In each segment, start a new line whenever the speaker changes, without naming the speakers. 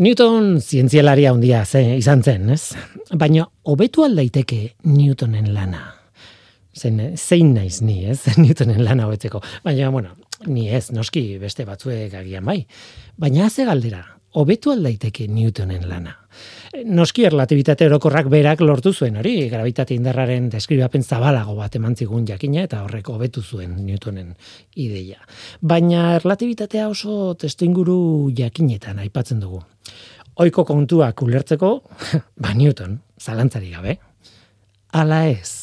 Newton zientzialaria handia ze izan zen, ez? Baina hobetu aldaiteke Newtonen lana. Zen, zein naiz ni, ez? Newtonen lana hobetzeko. Baina, bueno, ni ez, noski beste batzuek agian bai. Baina ze galdera, hobetu aldaiteke Newtonen lana. Noski erlatibitate orokorrak berak lortu zuen hori, gravitate indarraren deskribapen zabalago bat eman zigun jakina eta horrek hobetu zuen Newtonen ideia. Baina erlatibitatea oso testu inguru jakinetan aipatzen dugu. Oiko kontuak ulertzeko, ba Newton, zalantzari gabe. Ala ez.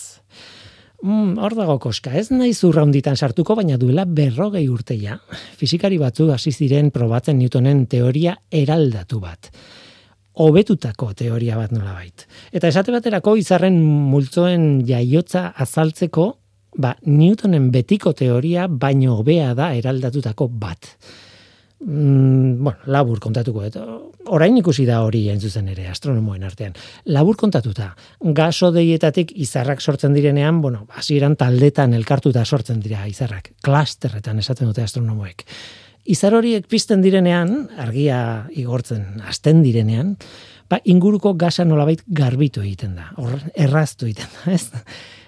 Mm, hor dago koska, ez nahi zurra honditan sartuko, baina duela berrogei urteia. Fizikari batzu hasi ziren probatzen Newtonen teoria eraldatu bat hobetutako teoria bat nola bait. Eta esate baterako izarren multzoen jaiotza azaltzeko, ba, Newtonen betiko teoria baino hobea da eraldatutako bat. Mm, bueno, labur kontatuko, eta orain ikusi da hori zuzen ere, astronomoen artean. Labur kontatuta, gaso deietatik izarrak sortzen direnean, bueno, hasieran taldetan elkartuta sortzen dira izarrak, klasterretan esaten dute astronomoek izar horiek pizten direnean, argia igortzen hasten direnean, ba, inguruko gasa nolabait garbitu egiten da, or, erraztu egiten da, ez?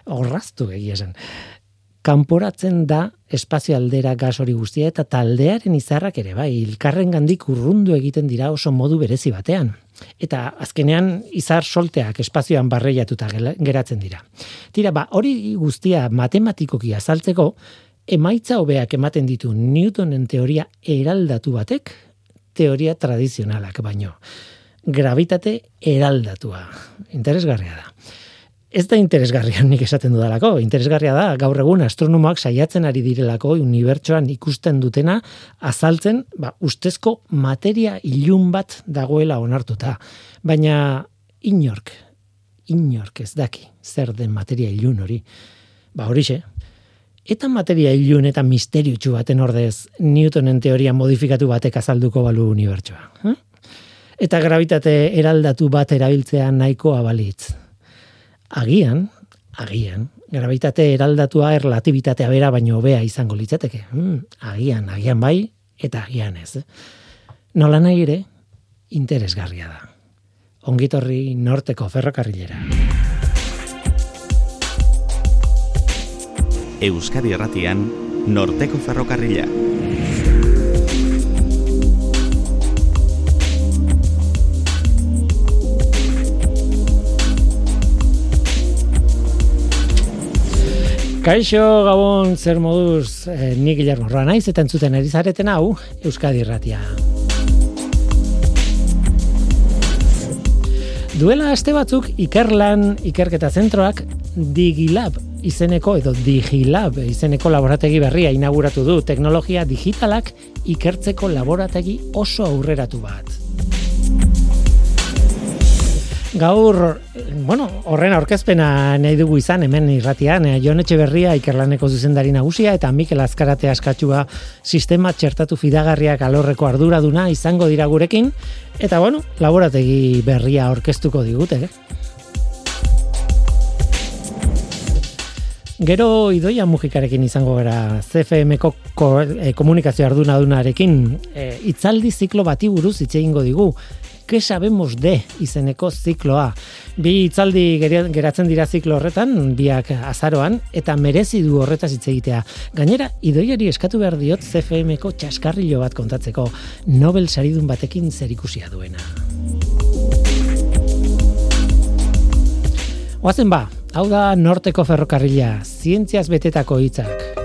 Horraztu egia esan. Kanporatzen da espazio aldera gas hori guztia eta taldearen izarrak ere bai, ilkarren gandik urrundu egiten dira oso modu berezi batean. Eta azkenean izar solteak espazioan barreiatuta geratzen dira. Tira, ba, hori guztia matematikoki azaltzeko, emaitza hobeak ematen ditu Newtonen teoria eraldatu batek, teoria tradizionalak baino. Gravitate eraldatua. Interesgarria da. Ez da interesgarria nik esaten dudalako, interesgarria da gaur egun astronomoak saiatzen ari direlako unibertsoan ikusten dutena azaltzen, ba, ustezko materia ilun bat dagoela onartuta. Baina inork, inork ez daki zer den materia ilun hori. Ba horixe, eta materia ilun eta misterio baten ordez Newtonen teoria modifikatu batek azalduko balu unibertsoa. Hm? Eta gravitate eraldatu bat erabiltzea nahikoa balitz. Agian, agian, gravitate eraldatua erlatibitatea bera baino hobea izango litzateke. Hm? Agian, agian bai, eta agian ez. Nola nahi ere, interesgarria da. Ongitorri norteko ferrokarrilera.
Euskadi Erratian, Norteko Ferrokarrila.
Kaixo Gabon zer moduz eh, ni Guillermo naiz eta entzuten ari zareten hau Euskadi Irratia. Duela aste batzuk Ikerlan Ikerketa Zentroak Digilab izeneko edo Digilab izeneko laborategi berria inauguratu du teknologia digitalak ikertzeko laborategi oso aurreratu bat. Gaur, bueno, horren aurkezpena nahi dugu izan hemen irratian, eh, Jon Etxeberria ikerlaneko zuzendari nagusia eta Mikel Azkarate askatua sistema txertatu fidagarriak alorreko arduraduna izango dira gurekin, eta bueno, laborategi berria aurkeztuko digute, eh? Gero idoia mugikarekin izango gara CFM-ko eh, komunikazio arduna dunarekin e, itzaldi ziklo bati buruz hitz egingo digu. Ke sabemos de izeneko zikloa. Bi itzaldi geratzen dira ziklo horretan, biak azaroan, eta merezi du horretaz hitz egitea. Gainera, idoiari eskatu behar diot CFM-ko txaskarrilo bat kontatzeko Nobel saridun batekin zerikusia duena. Oazen ba, hau da norteko ferrokarrila, zientziaz betetako hitzak.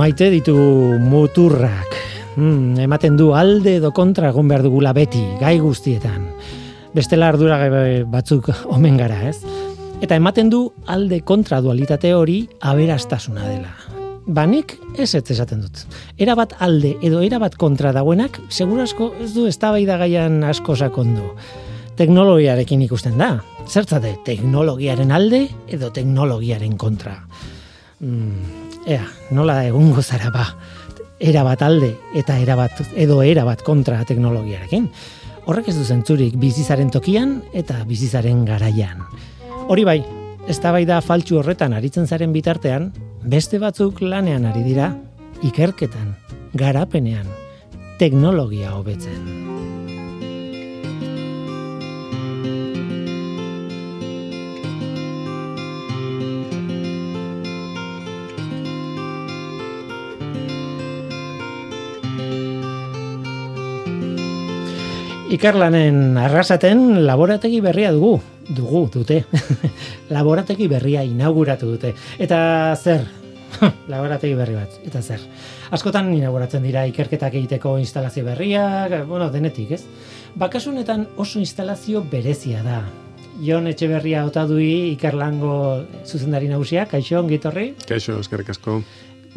Maite ditu muturrak. Hmm, ematen du alde edo kontra egon behar dugula beti, gai guztietan bestela ardura batzuk omen gara, ez? Eta ematen du alde kontra dualitate hori aberastasuna dela. Banik ez ez esaten dut. Era bat alde edo era bat kontra dagoenak, segurasko ez du eztabaida gaian asko sakondu. Teknologiarekin ikusten da. Zertzate, teknologiaren alde edo teknologiaren kontra. Mm, ea, nola egungo zara ba. erabat alde eta erabat edo erabat kontra teknologiarekin. Horrek ez du zentzurik bizizaren tokian eta bizizaren garaian. Hori bai, eztabaida faltsu horretan aritzen zaren bitartean, beste batzuk lanean ari dira, ikerketan, garapenean, teknologia hobetzen. Ikerlanen arrasaten laborategi berria dugu, dugu dute. laborategi berria inauguratu dute. Eta zer? laborategi berri bat. Eta zer? Askotan inauguratzen dira ikerketak egiteko instalazio berriak, bueno, denetik, ez? Bakasunetan oso instalazio berezia da. Jon Etxeberria otadui ikerlango zuzendari nagusia, kaixo, ongitorri?
Kaixo, eskerrik asko.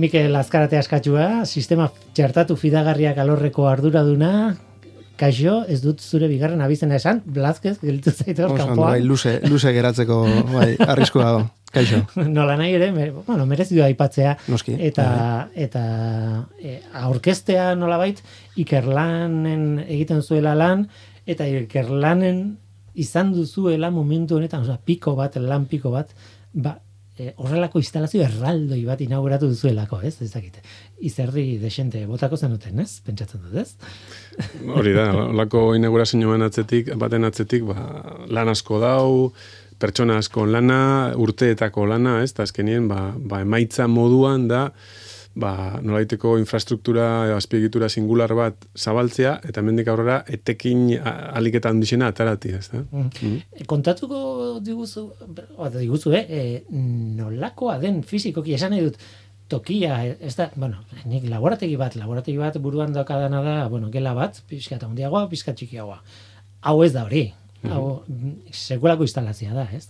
Mikel Azkarate askatua, sistema txertatu fidagarriak alorreko arduraduna, Kaixo, ez dut zure bigarren abizena esan, Blazkez, gelitu zaitu hor
Bai, luze, luze geratzeko, bai, arrisku dago. Kaixo.
Nola nahi ere, me, bueno, merezidu aipatzea.
Noski.
Eta, bai. eta e, aurkestea nola bait, ikerlanen egiten zuela lan, eta ikerlanen izan duzuela momentu honetan, oza, piko bat, lan piko bat, ba, e, horrelako instalazio erraldoi bat inauguratu duzuelako, ez? Ez dakit. Izerdi desente botako zenuten, ez? Pentsatzen dut, ez?
Hori da, horrelako inaugurazioan atzetik, baten atzetik, ba, lan asko dau, pertsona asko lana, urteetako lana, ez? Ta azkenien, ba, ba, emaitza moduan da, ba, nolaiteko infrastruktura azpiegitura singular bat zabaltzea, eta mendik aurrera etekin aliketan dizena atarati, ez da? Mm.
Mm. Kontatuko diguzu, oda diguzu, eh? E, nolakoa den fizikoki, esan nahi dut, tokia, ez da, bueno, nik laborategi bat, laborategi bat buruan daukadana da, bueno, gela bat, pizka eta hundiagoa, pizka txikiagoa. Hau ez da hori, mm-hmm. hau, sekulako instalazia da, ez?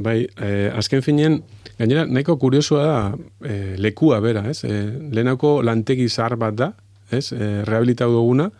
Bai, eh, azken finean, gainera, nahiko kuriosua da eh, lekua bera, ez? Eh, lehenako lantegi zahar bat da, ez? Eh, rehabilitau duguna,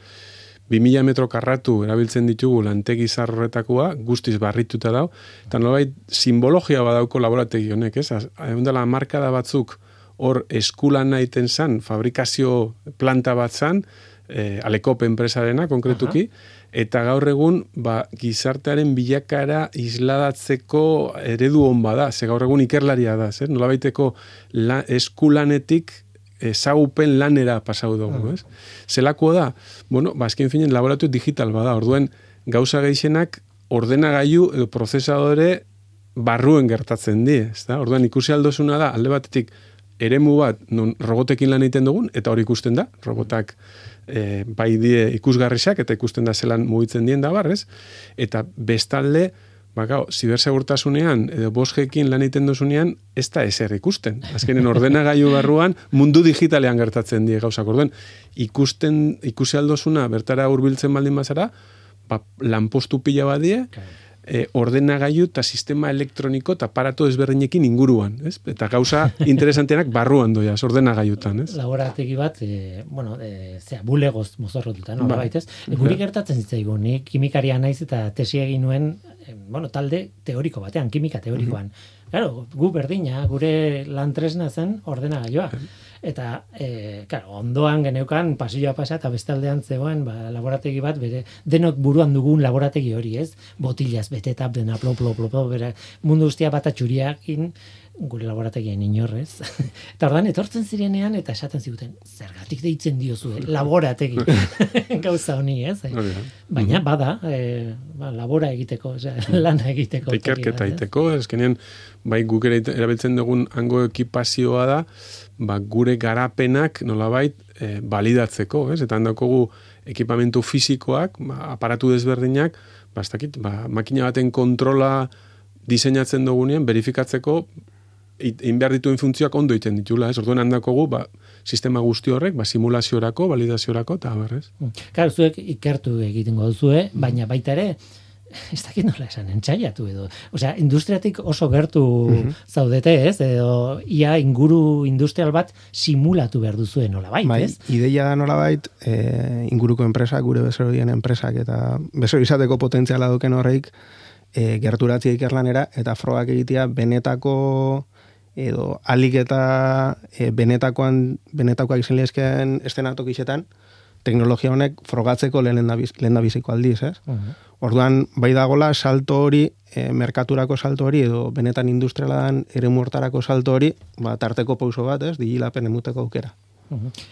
2000 metro karratu erabiltzen ditugu lantegi zahar horretakoa, guztiz barrituta dau, eta nolabait simbologia badauko laborategi honek, ez? Egun dela, markada batzuk hor eskulan nahiten zan, fabrikazio planta bat zan, eh, alekop enpresarena, konkretuki, eta gaur egun ba, gizartearen bilakara isladatzeko eredu hon bada, ze gaur egun ikerlaria da, zer? Nola baiteko la, eskulanetik ezagupen lanera pasau dugu, ez? Zelako da, bueno, ba, finen laboratu digital bada, orduen gauza geixenak ordenagailu edo prozesadore barruen gertatzen di, ez da? Orduan ikusi aldosuna da, alde batetik eremu bat non robotekin lan egiten dugun, eta hori ikusten da, robotak e, bai die ikusgarrisak eta ikusten da zelan mugitzen dien da barrez, eta bestalde, ba, gau, zibersegurtasunean, edo bosgekin lan egiten duzunean, ez da eser ikusten. Azkenen ordenagailu barruan, mundu digitalean gertatzen die gauzak. Orduen, ikusten, ikusi aldozuna, bertara hurbiltzen baldin bazara, ba, lanpostu pila badie, e, ordenagailu eta sistema elektroniko eta aparato ezberdinekin inguruan, ez? Eta gauza interesantenak barruan doia, ordenagailutan, ez?
Laborategi bat, e, bueno, e, zera, bulegoz mozorrotuta, no? Ba. Baitez, e, guri gertatzen zitzaigu, ni kimikaria naiz eta tesi egin nuen, e, bueno, talde teoriko batean, kimika teorikoan. Mm Claro, gu berdina, gure lan tresna zen ordenagailua. Eta, e, claro, ondoan geneukan pasilloa pasa eta bestaldean zegoen ba, laborategi bat, bere, denok buruan dugun laborategi hori, ez? Botilaz, betetap, dena, plo, plo, plo, plo, bere, mundu ustia bat atxuriakin, gure laborategien inorrez. eta ordan etortzen zirenean eta esaten ziguten, zergatik deitzen diozu, eh? laborategi. Gauza honi, ez? Baina, bada, e, ba, labora egiteko, ose, lana egiteko.
Ikerketa egiteko, ezkenien, bai guk erabiltzen dugun hango ekipazioa da, ba, gure garapenak nolabait e, balidatzeko, ez? Eta handakogu ekipamentu fisikoak, ba, aparatu desberdinak, ba, ba, makina baten kontrola diseinatzen dugunean, verifikatzeko egin behar dituen funtzioak ondo iten ditula, ez? Orduan handakogu, ba, sistema guzti horrek, ba, simulaziorako, validaziorako, eta berrez.
Claro, zuek ikertu egiten goduzue, baina baita ere, ez dakit nola esan, entxaiatu edo. Osea, industriatik oso gertu mhm. zaudete, ez? Edo, ia inguru industrial bat simulatu behar duzue nola bait, bai, ez?
Ideia da nola bait, e, inguruko enpresak, gure bezorien enpresak, eta bezor izateko potentziala duken horreik, e, gerturatzea ikerlanera, eta frogak egitea benetako edo alik eta e, benetakoan, benetakoak izan lehezkean estenatok teknologia honek frogatzeko lehen da biziko aldiz, ez? Orduan, bai dagola salto hori, e, merkaturako salto hori, edo benetan industrialan ere muertarako salto hori, ba, tarteko pauso bat, ez? Digilapen emuteko aukera.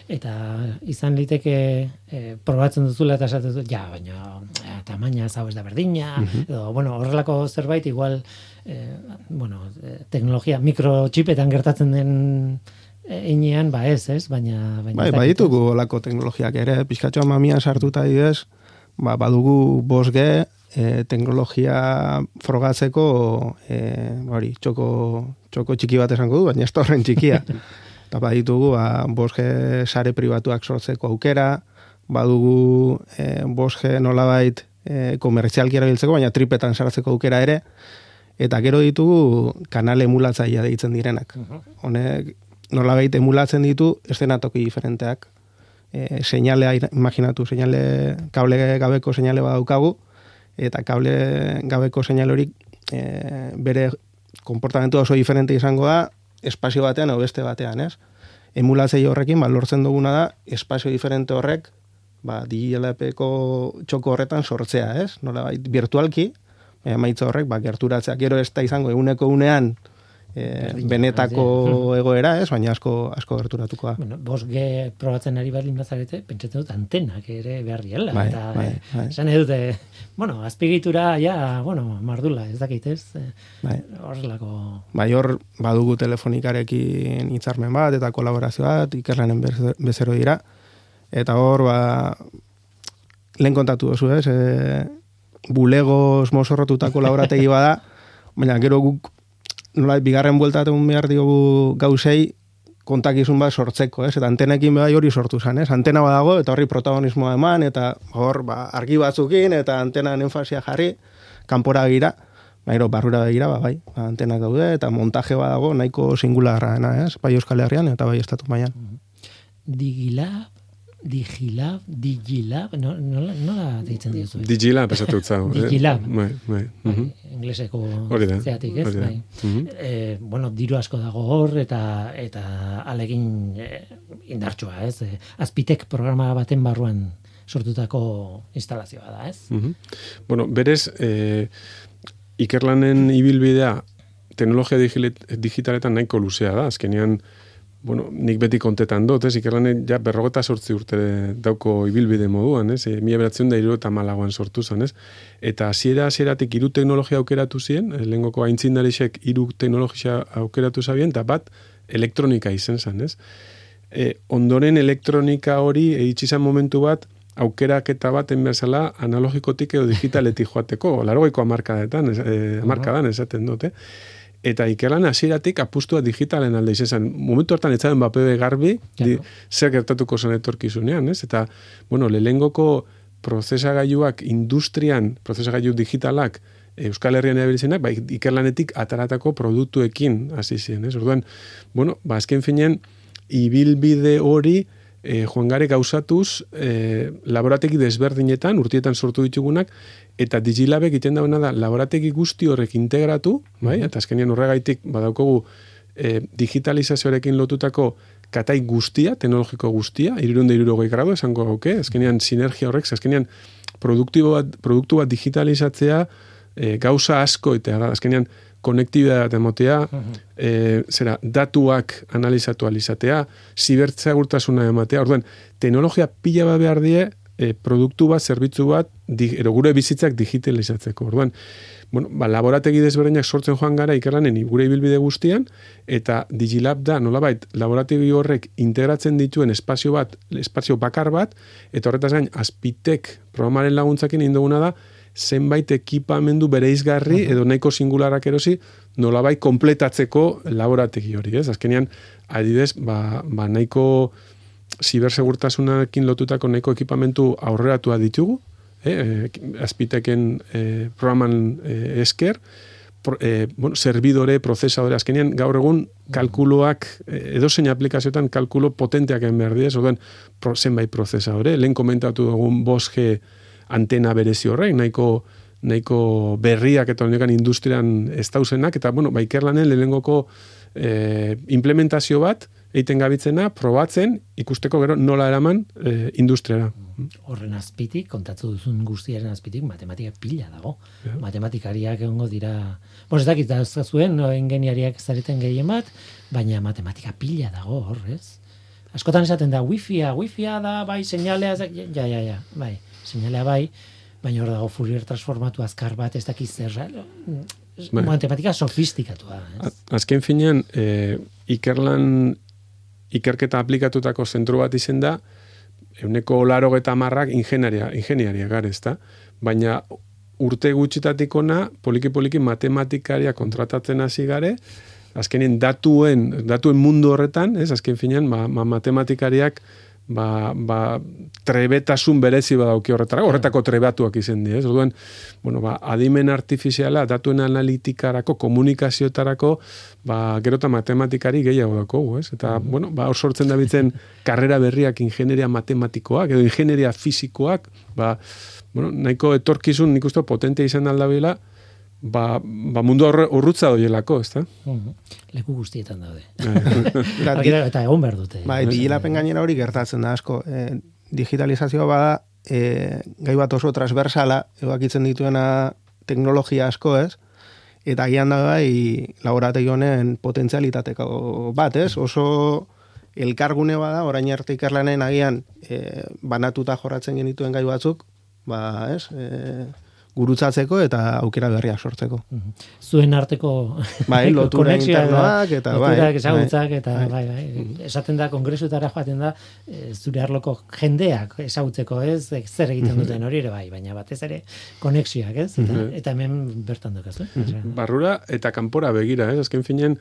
Eta izan liteke e, probatzen duzula eta esaten dut, ja, baina e, tamaina zau ez da berdina, edo, bueno, horrelako zerbait, igual, e, bueno, teknologia mikrotxipetan gertatzen den einean, ba ez, ez, baina... baina
bai, bai ditugu olako teknologiak ere, pizkatxoa mamia sartuta idez, ba, badugu bosge, e, teknologia frogatzeko, e, bari, txoko, txoko txiki bat esango du, baina ez horren txikia. Eta baditugu, ba, boske sare pribatuak sortzeko aukera, badugu e, boske nolabait e, komertzialki erabiltzeko, baina tripetan sartzeko aukera ere, eta gero ditugu kanal emulatzaia deitzen direnak. Honek nolabait emulatzen ditu estenatoki diferenteak. E, seinalea, imaginatu, seinale, kable gabeko seinale badaukagu, eta kable gabeko seinale hori e, bere komportamentu oso diferente izango da, espazio batean edo beste batean, ez? Emulatzei horrekin, ba, lortzen duguna da, espazio diferente horrek, ba, DLP-ko txoko horretan sortzea, ez? Nola, virtualki, maitza horrek, ba, gerturatzea, gero ez da izango, eguneko unean, e, benetako egoera, ez? Baina asko asko gerturatuko da.
Bueno, bos ge probatzen ari berdin bazarete, pentsatzen dut antenak ere behar diela.
Bai,
eta,
bai,
eh,
bai.
esan edute, bueno, azpigitura, ja, bueno, mardula, ez dakit ez, eh,
Bai.
horrelako...
Bai, hor badugu telefonikarekin hitzarmen bat eta kolaborazio bat, ikerlanen bez- bezero dira. Eta hor, ba, lehen kontatu duzu, ez? E, bulegoz mozorrotutako laborategi bada, baina gero guk nola, bigarren bueltatun behar diogu gauzei kontakizun bat sortzeko, ez? Eta antenekin bai hori sortu zen, ez? Antena badago eta horri protagonismoa eman eta hor ba, argi batzukin eta antenan enfasia jarri, kanpora gira, ba, gero barrura begira, ba, bai, ba, antenak daude eta montaje badago nahiko singularra, ez? Bai Euskal Herrian eta bai estatu mailan.
Digilab, digilab, digilab, no, nola, nola deitzen diozu?
Digilab esatu zau. eh?
Digilab.
Bai, bai. mhm.
ingleseko
Hori da,
zeatik, ez? Bai.
Mhm.
Eh, bueno, diru asko dago hor eta eta alegin eh, indartsua, ez? Eh, Azpitek programa baten barruan sortutako instalazioa da, ez?
Mhm. Bueno, berez, eh, ikerlanen ibilbidea teknologia digitaletan nahiko luzea da, azkenean, bueno, nik beti kontetan dut, ez, ikerlanen ja berrogeta sortzi urte dauko ibilbide moduan, ez, e, mila beratzen da iru eta malagoan sortu zen, ez, eta hasiera hasieratik hiru teknologia aukeratu ziren, eh, lehengoko aintzindarisek hiru teknologia aukeratu zabien, eta bat elektronika izen zen, ez, e, ondoren elektronika hori eitsi izan momentu bat aukeraketa baten bezala analogikotik edo digitaletik joateko, largoiko amarkadetan, e, amarkadan esaten dute. Eta ikerlan hasieratik apustua digitalen alde izan. Momentu hortan etzaden bapebe garbi, di, zer gertatuko zen etorkizunean, ez? Eta, bueno, lehengoko prozesagailuak industrian, prozesagailu digitalak, Euskal Herrian erabiltzenak, ba, ikerlanetik ataratako produktuekin hasi ziren, ez? Orduan, bueno, ba, azken finean, ibilbide hori e, joan gare gauzatuz e, laborategi desberdinetan, urtietan sortu ditugunak, eta digilabek egiten dauna da, laborategi guzti horrek integratu, bai? eta azkenean horregaitik badaukogu e, digitalizazioarekin lotutako katai guztia, teknologiko guztia, irurunde irurogei gradu, esango gauke, azkenean sinergia horrek, azkenean produktibo bat, produktu bat digitalizatzea, e, gauza asko, eta azkenean konektibitatea emotea, e, zera, datuak analizatu alizatea, zibertzagurtasuna ematea, orduan, teknologia pila bat behar die, e, produktu bat, zerbitzu bat, di, ero gure bizitzak digitalizatzeko. Orduan, bueno, ba, laborategi desberdinak sortzen joan gara ikerlanen gure ibilbide guztian, eta Digilab da, nolabait, laborategi horrek integratzen dituen espazio bat, espazio bakar bat, eta horretaz gain, azpitek programaren laguntzakin induguna da, zenbait ekipamendu bereizgarri edo nahiko singularak erosi nolabait kompletatzeko laborategi hori, ez? Azkenean, adidez, ba, ba nahiko zibersegurtasunarekin lotutako nahiko ekipamentu aurreratua ditugu, eh, eh, azpiteken eh, programan eh, esker, pro, eh, bueno, servidore, prozesadore, azkenean gaur egun kalkuloak, eh, edozein aplikazioetan kalkulo potenteak egin behar diez, orduan pro, zenbait prozesadore, lehen komentatu dugun 5G antena berezi horrek, nahiko nahiko berriak eta honekan industrian ez dauzenak, eta bueno, ba, ikerlanen lehenengoko e, implementazio bat, eiten gabitzena, probatzen, ikusteko gero nola eraman e, industriara.
Horren azpitik, kontatzu duzun guztiaren azpitik, matematika pila dago. Matematikariak egongo dira... Bon, ez dakit, da zuen, no, ingeniariak zareten gehien bat, baina matematika pila dago, hor, ez? Askotan esaten da, wifia, wifia da, bai, seinalea, ja, ja, ja, bai, seinalea bai, baina hor dago Fourier transformatu azkar bat, ez dakit zer,
Bai.
matematika sofistikatua, ez?
A- Azken finean, e, ikerlan ikerketa aplikatutako zentru bat izen da, euneko laro eta marrak ingeniaria, ingeniaria gara, ezta? Baina urte gutxitatik ona, poliki-poliki matematikaria kontratatzen hasi gare, azkenien datuen, datuen mundu horretan, ez, azken finean, ba, ma, matematikariak ba, ba, trebetasun berezi badauki horretara, horretako trebatuak izen di, ez? Orduan, bueno, ba, adimen artifiziala, datuen analitikarako, komunikazioetarako, ba, gero eta matematikari gehiago dako, ez? Eta, bueno, ba, hor sortzen da bitzen karrera berriak ingenieria matematikoak, edo ingenieria fizikoak, ba, bueno, nahiko etorkizun nik uste potentea izan aldabila, ba, ba mundu horre, urrutza doielako, ez da?
Mhm. Leku guztietan daude.
Eta
egon behar dute.
Bai, digilapen gainera hori gertatzen da asko. E, digitalizazioa bada, e, gai bat oso transversala, ebakitzen dituena teknologia asko ez, eta agian da bai, laborategi honen potentzialitateko bat ez, oso elkargune bada, orain arte ikerlanen agian e, banatuta jorratzen genituen gai batzuk, ba ez, e, gurutzatzeko eta aukera berriak sortzeko.
Mhm. Zuen arteko
Bai, lotura internoak eta bai,
loturak, ezagutzak
bai,
eta bai, bai, esaten da kongresuetara joaten da eh, zure arloko jendeak ezagutzeko, ez? Zer egiten duten hori ere bai, baina batez ere konexioak, ez? Eta, eta hemen bertan dokazu. eh?
barrura eta kanpora begira, ez? Azken finean,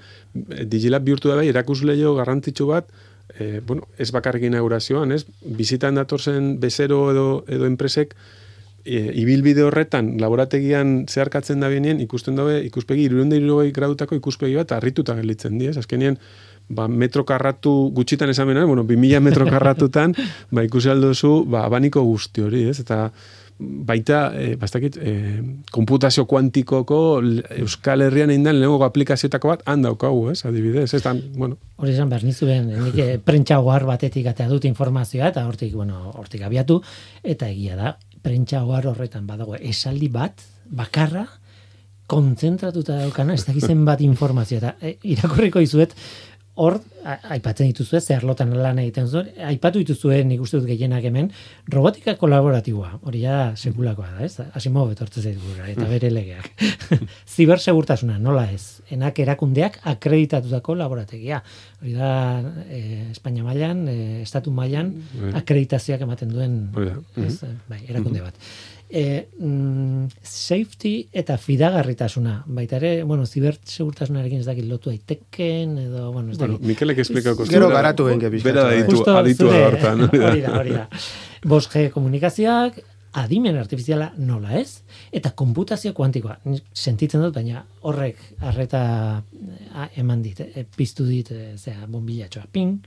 eh, digilab bihurtu da bai, erakusleio garrantzitsu bat, e, bueno, ez bakarrik inaugurazioan, ez? Bizitan datorzen bezero edo, edo enpresek, e, ibilbide horretan, laborategian zeharkatzen da benien, ikusten dabe, ikuspegi, irurende irurogei gradutako ikuspegi bat, harrituta gelditzen di, ez? Azkenean, ba, metro karratu gutxitan esan bena, bueno, 2000 metro karratutan, ba, ikusi aldozu, ba, abaniko guzti hori, ez? Eta baita, e, bastakit, e, komputazio kuantikoko Euskal Herrian egin den lehenengo aplikazioetako bat han daukagu, ez? Adibidez, ez? Tan, bueno,
Hori esan behar nizuen, nik eh, prentxagoar batetik atea dut informazioa, eta hortik, bueno, hortik abiatu, eta egia da, prentxagoar horretan badago esaldi bat, bakarra, kontzentratuta daukana, ez dakizen bat informazio, eta e, irakurriko izuet, hor, aipatzen dituzue, zer lotan lan egiten zuen, aipatu dituzue, nik uste dut gehienak hemen, robotika kolaboratiboa, hori da sekulakoa da, ez? Asimov etortzen zait burura, eta bere legeak. Zibersegurtasuna, nola ez? Enak erakundeak akreditatutako laborategia. Hori da, e, Espainia mailan, e, Estatu mailan, akreditazioak ematen duen ez, bai, erakunde bat. E, mm, safety eta fidagarritasuna, baita ere, bueno, zibersegurtasunarekin ez dakit lotu daiteken, edo, bueno, ez
bueno,
dakit.
Mikelek esplikako
Gero garatu pixka.
Bera da ditu,
Justo
aditua
zure-
hortan.
Hori da, hori da. 5G komunikazioak, adimen artifiziala nola ez, eta konputazio kuantikoa. Sentitzen dut, baina horrek arreta a, eman dit, e, piztu dit, e, zera, bombilatxoa, ping,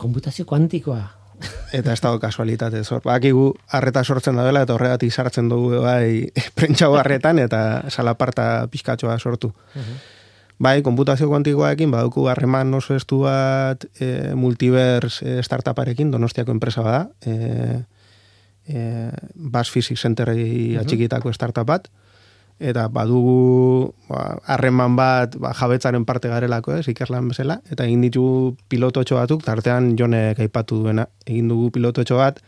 konputazio kuantikoa.
Eta ez dago kasualitate zor. Bakigu harreta sortzen dela eta horregatik sartzen dugu bai prentxago harretan eta salaparta pizkatxoa sortu. Bai, konputazio kuantikoarekin baduku harreman oso estu bat e, multiverse e, startuparekin, donostiako enpresa bada, e, e, Bas Physics Centerrei atxikitako startup bat, eta badugu ba, harreman bat ba, jabetzaren parte garelako ez, ikerlan bezala, eta egin ditu pilototxo batzuk, tartean jonek aipatu duena, egin dugu pilototxo bat,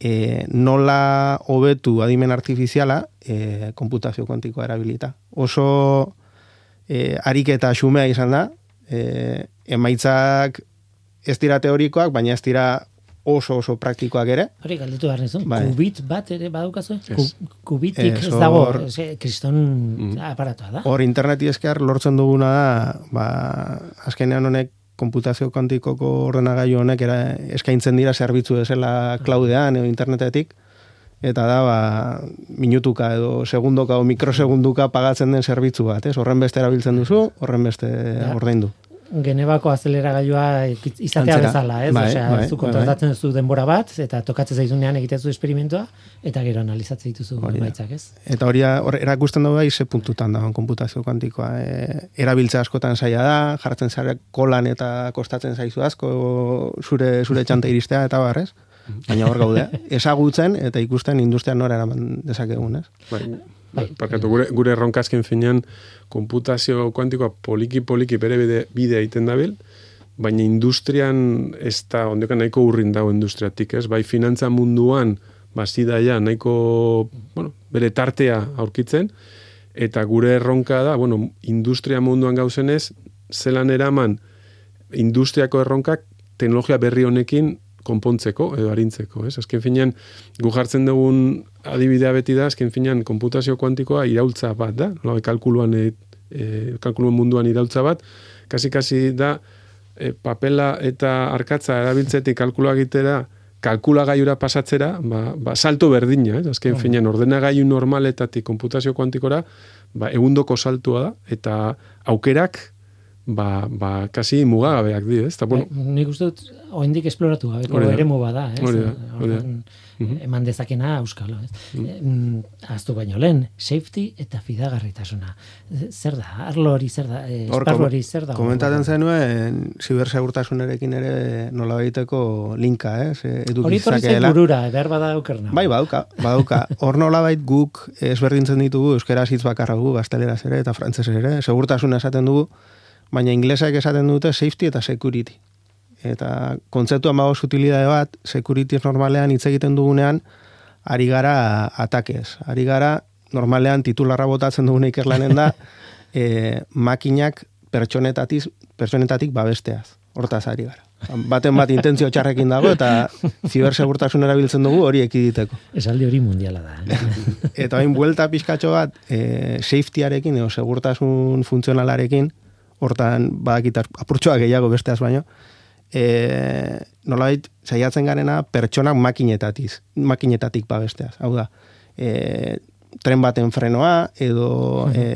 e, nola hobetu adimen artifiziala e, konputazio kuantikoa erabilita. Oso e, ariketa xumea izan da, e, emaitzak ez dira teorikoak, baina ez dira oso oso praktikoak ere,
Hori galdetu behar nizun,
Bai.
kubit bat ere badaukazu?
Ez.
Ku, kubitik
Ez,
ez dago, eh, kriston aparatoa da.
Hor interneti esker lortzen duguna da, ba, azkenean honek konputazio kuantikoko ordenagailu honek era, eskaintzen dira zerbitzu bezala klaudean edo internetetik, eta da, ba, minutuka edo segundoka o mikrosegunduka pagatzen den zerbitzu bat, ez? Horren beste erabiltzen duzu, horren beste ordaindu.
Genebako azeleragailua izatea
Antzera.
bezala, ez?
Bai,
Osea,
bai,
zu
bai,
kontratatzen duzu denbora bat, eta tokatzen zaizunean egiten zu esperimentua, eta gero analizatzen dituzu emaitzak, ez?
Eta hori hor erakusten dugu bai ze puntutan dagoen konputazio kuantikoa. E, erabiltze askotan zaila da, jartzen zara kolan eta kostatzen zaizu asko zure zure txanta iristea eta bar, ez? Baina hor gaude, ezagutzen eta ikusten industrian nora eraman dezakegun, ez?
Bai, parkatu, gure, gure erronkazken finean konputazio kuantikoa poliki-poliki bere bide, bidea egiten dabil, baina industrian ez da, ondekan nahiko urrin dago industriatik, ez? Bai, finantza munduan, bazida ja, nahiko, bueno, bere tartea aurkitzen, eta gure erronka da, bueno, industria munduan gauzenez, zelan eraman industriako erronkak teknologia berri honekin konpontzeko edo arintzeko, ez? Azken finean, gu jartzen dugun adibidea beti da, azken finean, konputazio kuantikoa iraultza bat da, nola, kalkuluan, e, e, kalkuluen munduan iraultza bat, kasi-kasi da, e, papela eta arkatza erabiltzetik kalkulua egitera, kalkulagailura pasatzera, ba, ba, salto berdina, ez? azken finean, ordenagailu normaletatik konputazio kuantikora, ba, egundoko saltua da, eta aukerak, ba, ba, kasi mugagabeak di, ez? Eta, bueno,
Bai, nik uste dut, oendik esploratu gabeko eremu bada, ez?
Hori da, hori da. Mhm.
Eman dezakena euskalo, ez? Mm. Aztu baino lehen, safety eta fidagarritasuna. Zer da, arlo hori zer da, eh, hori zer da?
Komentatzen zenuen, zibersegurtasunarekin ere nola baiteko linka, ez? E, Eduki
Hori torri
zakeela.
burura, behar bada aukerna.
Bai, badauka, badauka. Hor nolabait guk ezberdintzen ditugu euskaraz hitz bakarra dugu, gazteleraz ere eta frantzesez ere, segurtasuna esaten dugu, baina inglesak esaten dute safety eta security. Eta kontzeptua magoz utilidade bat, security normalean hitz egiten dugunean, ari gara atakez. Ari gara, normalean titularra botatzen dugune ikerlanen da, e, makinak pertsonetatik, pertsonetatik babesteaz. Hortaz ari gara. Baten bat intentzio txarrekin dago eta zibersegurtasun erabiltzen dugu hori ekiditeko.
Esaldi hori mundiala da. eh?
Eta hain buelta pizkatxo bat, e, safetyarekin, edo segurtasun funtzionalarekin, hortan badakit apurtxoa gehiago besteaz baino, e, nolabait saiatzen garena pertsonak makinetatik, makinetatik babesteaz. Hau da, e, tren baten frenoa, edo e,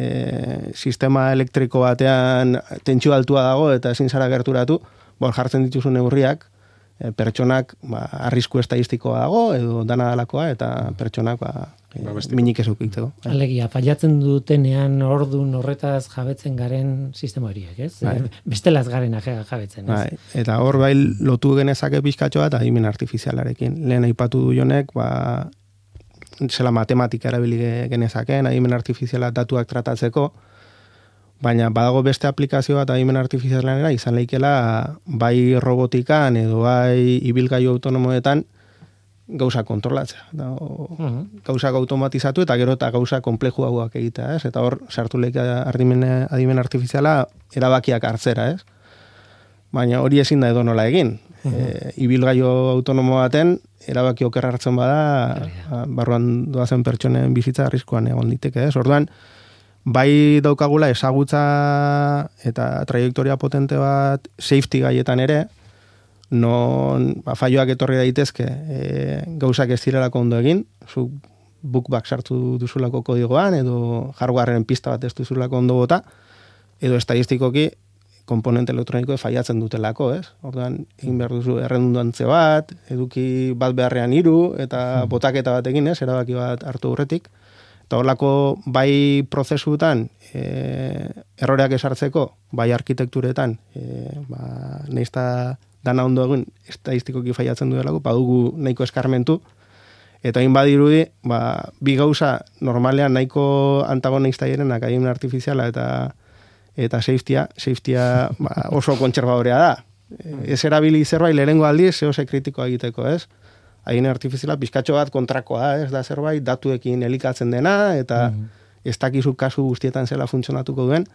sistema elektriko batean tentsio altua dago eta ezin zara gerturatu, bor jartzen dituzu neurriak, pertsonak ba, arrisku estadistikoa dago, edo dana dalakoa, eta pertsonak ba, e, minik ez eukitzeko.
Alegia, fallatzen dutenean ordun horretaz jabetzen garen sistema horiek, ez?
Bai.
Bestelaz garen jabetzen, ez?
Bai, eta hor bai lotu genezake pizkatxo bat adimen artifizialarekin. Lehen aipatu du jonek, ba, zela matematika erabili ge- genezakeen, adimen artifiziala datuak tratatzeko, baina badago beste aplikazio bat adimen artifizialanera izan leikela bai robotikan edo bai ibilgailu autonomoetan gauza kontrolatzea. Da, o,
Mhm.
gauzak automatizatu eta gero eta gauza komplejuagoak egitea, ez? Eta hor sartu leike adimen, adimen artifiziala erabakiak hartzera, ez? Baina hori ezin da edo nola egin. E, ibilgailu autonomo baten erabaki oker hartzen bada ba, barruan doazen pertsonen bizitza arriskuan egon liteke, ez? Orduan bai daukagula ezagutza eta trajektoria potente bat safety gaietan ere, non ba, faioak etorri daitezke e, gauzak ez direlako ondo egin, zu bookback sartu duzulako kodigoan, edo hardwareen pista bat ez duzulako ondo bota, edo estadistikoki komponente elektroniko faiatzen dutelako, ez? Orduan, egin behar duzu erredundantze bat, eduki bat beharrean hiru eta botaketa bat egin, ez? Erabaki bat hartu urretik. Eta horlako bai prozesuetan e, erroreak esartzeko, bai arkitekturetan, e, ba, neizta dana ondo egin estadistikoki faiatzen duelako, badugu nahiko eskarmentu, eta hain badirudi, ba, bi gauza normalean nahiko antagonista direnak adimen artifiziala eta eta safetya, safetya ba, oso kontserbadorea da. Ez erabili zerbait lehenengo aldiz, zehose kritikoa egiteko, ez? Hain artifiziala, bizkatxo bat kontrakoa ez da zerbait, datuekin elikatzen dena, eta ez dakizu kasu guztietan zela funtzionatuko duen,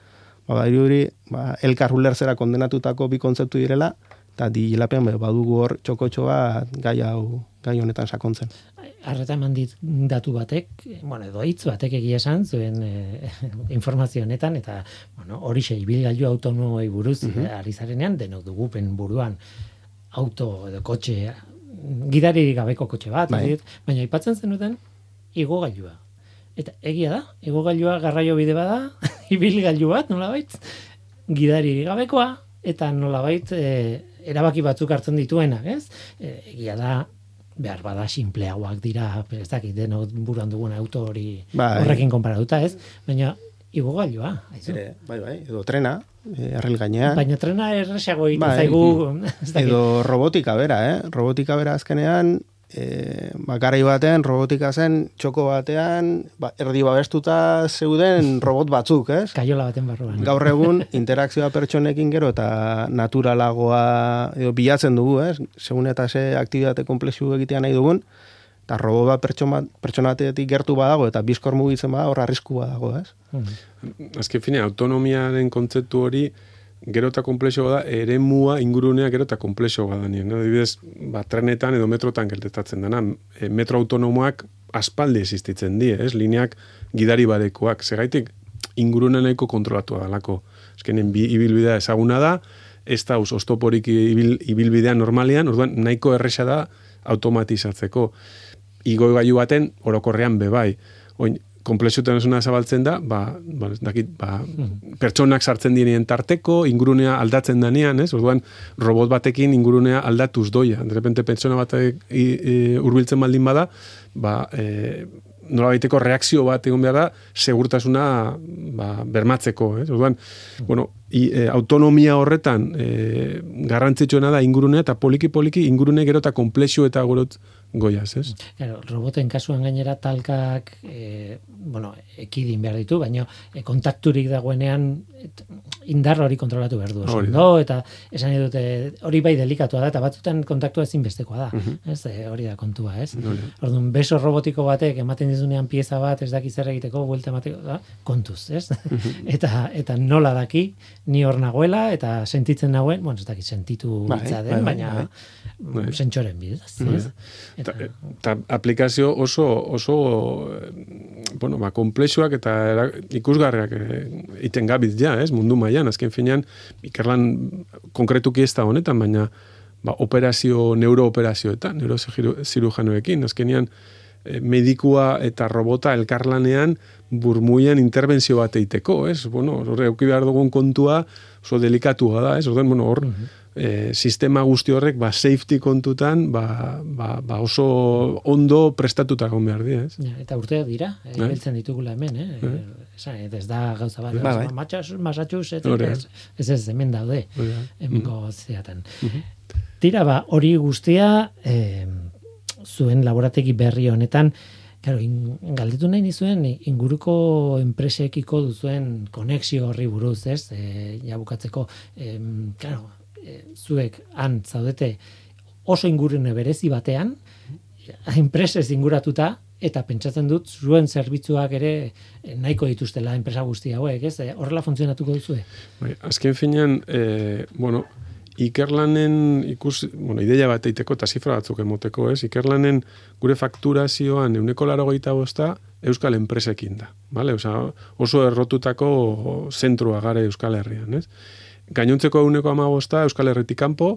ba, badirudi, ba, elkar ulertzera kondenatutako bi kontzeptu direla, eta dilapen badugu hor txokotxo bat gai hau gai honetan sakontzen.
Arreta eman dit datu batek, bueno, edo hitz batek egia esan, zuen eh, informazio honetan, eta, bueno, hori xe, ibilgailu autonomoi buruz, eh, ari zarenean, denok dugupen buruan, auto edo kotxe, gidari gabeko kotxe bat,
Bai.
baina aipatzen zenuten, igogailua. Eta egia da, igogailua garraio bide bada, ibilgailu bat, nola gidari gabekoa, eta nolabait e, erabaki batzuk hartzen dituenak, ez? E, egia da behar bada simpleagoak dira, ez dakit deno buruan dugun auto hori
Bai.
horrekin konparatuta, ez? Baina igogailua, aizu.
Ere, bai, bai, edo trena, errel gainean.
Baina trena erresago egiten
Bai.
zaigu.
Edo robotika bera, eh? Robotika bera azkenean, e, ba, garai batean, robotika zen, txoko batean, ba, erdi babestuta zeuden robot batzuk, ez?
kaiola baten barruan.
Gaur egun, interakzioa pertsonekin gero eta naturalagoa edo bilatzen dugu, ez? Segun eta ze aktibitate komplexu egitea nahi dugun, eta robot bat pertsona, pertsonatetik gertu badago eta bizkor mugitzen bada, hor arrisku badago, ez?
Mm.
Azken fine, autonomiaren kontzeptu hori gero eta komplexo da, ere mua ingurunea gero eta komplexo da nien. No? Adibidez, ba, trenetan edo metrotan geltetatzen dena, e, metro autonomoak aspaldi existitzen die, ez? Lineak gidari badekoak, segaitik ingurune nahiko kontrolatua dalako. Azkenen bi ibilbidea ezaguna da, ez da ostoporik ibil, ibilbidea normalian, orduan nahiko erresa da automatizatzeko. Igoi gailu baten orokorrean bebai. Oin, komplexutasuna zabaltzen da, ba, ba, dakit, ba, pertsonak sartzen direnien tarteko, ingurunea aldatzen danean, ez? Orduan, robot batekin ingurunea aldatuz doia. De repente, pertsona bat hurbiltzen baldin bada, ba, e, nolabaiteko reakzio bat egon behar da, segurtasuna ba, bermatzeko. Ez? Orduan, bueno, i, e, autonomia horretan e, garrantzitsuena da ingurunea, eta poliki-poliki ingurune gero eta komplexu eta gorot goiaz, ez?
Claro, roboten kasuan gainera talkak e, bueno, ekidin behar ditu, baina e, kontakturik dagoenean et, indar hori kontrolatu behar du ondo, eta esan dute hori bai delikatua da, eta batzutan kontaktua ezinbestekoa da,
Mhm.
ez, e, hori da kontua, ez?
Hori.
Orduan, beso robotiko batek ematen dizunean pieza bat, ez daki zer egiteko, buelta emateko, da, kontuz, ez?
Mhm.
eta, eta nola daki, ni hor nagoela, eta sentitzen nagoen, bueno, ez daki sentitu
Bai,
hitza
bai,
den,
bai,
baina
bai.
Bai.
sentsoren bidez,
Bai.
ez?
Eta, eta aplikazio oso, oso eh, bueno, ba, komplexuak eta ikusgarriak eh, iten gabiz ja, ez, mundu mailan azken finean, ikerlan konkretuki ez da honetan, baina ba, operazio, neurooperazioetan, neurozirujanoekin, azkenean eh, medikua eta robota elkarlanean burmuian interbentzio bat eiteko, ez? Bueno, horre, behar dugun kontua oso delikatua da, ez? Orden, bueno, hor, eh, sistema guzti horrek, ba, safety kontutan, ba, ba, ba oso ondo prestatuta egon behar di, ez?
Ja, eta urteak dira, eh, biltzen ditugula hemen, eh?
Bai.
Esan, ez da gauza bat. Matxas- Massachusetts,
Hori da.
ez, ez ez, hemen daude,
Hori da.
hemengo zeatan. Tira, ba, hori guztia, eh, zuen laborategi berri honetan, Claro, in, galdetu nahi nizuen inguruko enpresekiko duzuen konexio horri buruz, ez? E, ja bukatzeko, em, claro, e, zuek han zaudete oso ingurune berezi batean, enpresez inguratuta, eta pentsatzen dut zuen zerbitzuak ere eh, nahiko dituztela enpresa guzti hauek, ez? E, horrela funtzionatuko duzue.
Bai, azken finean, e, bueno, ikerlanen ikus, bueno, ideia bat eiteko eta zifra batzuk emoteko, ez? Ikerlanen gure fakturazioan euneko laro bosta euskal enpresekin da, vale? Osa, oso errotutako zentrua gare euskal herrian, ez? Gainontzeko euneko amagosta euskal herritik kanpo,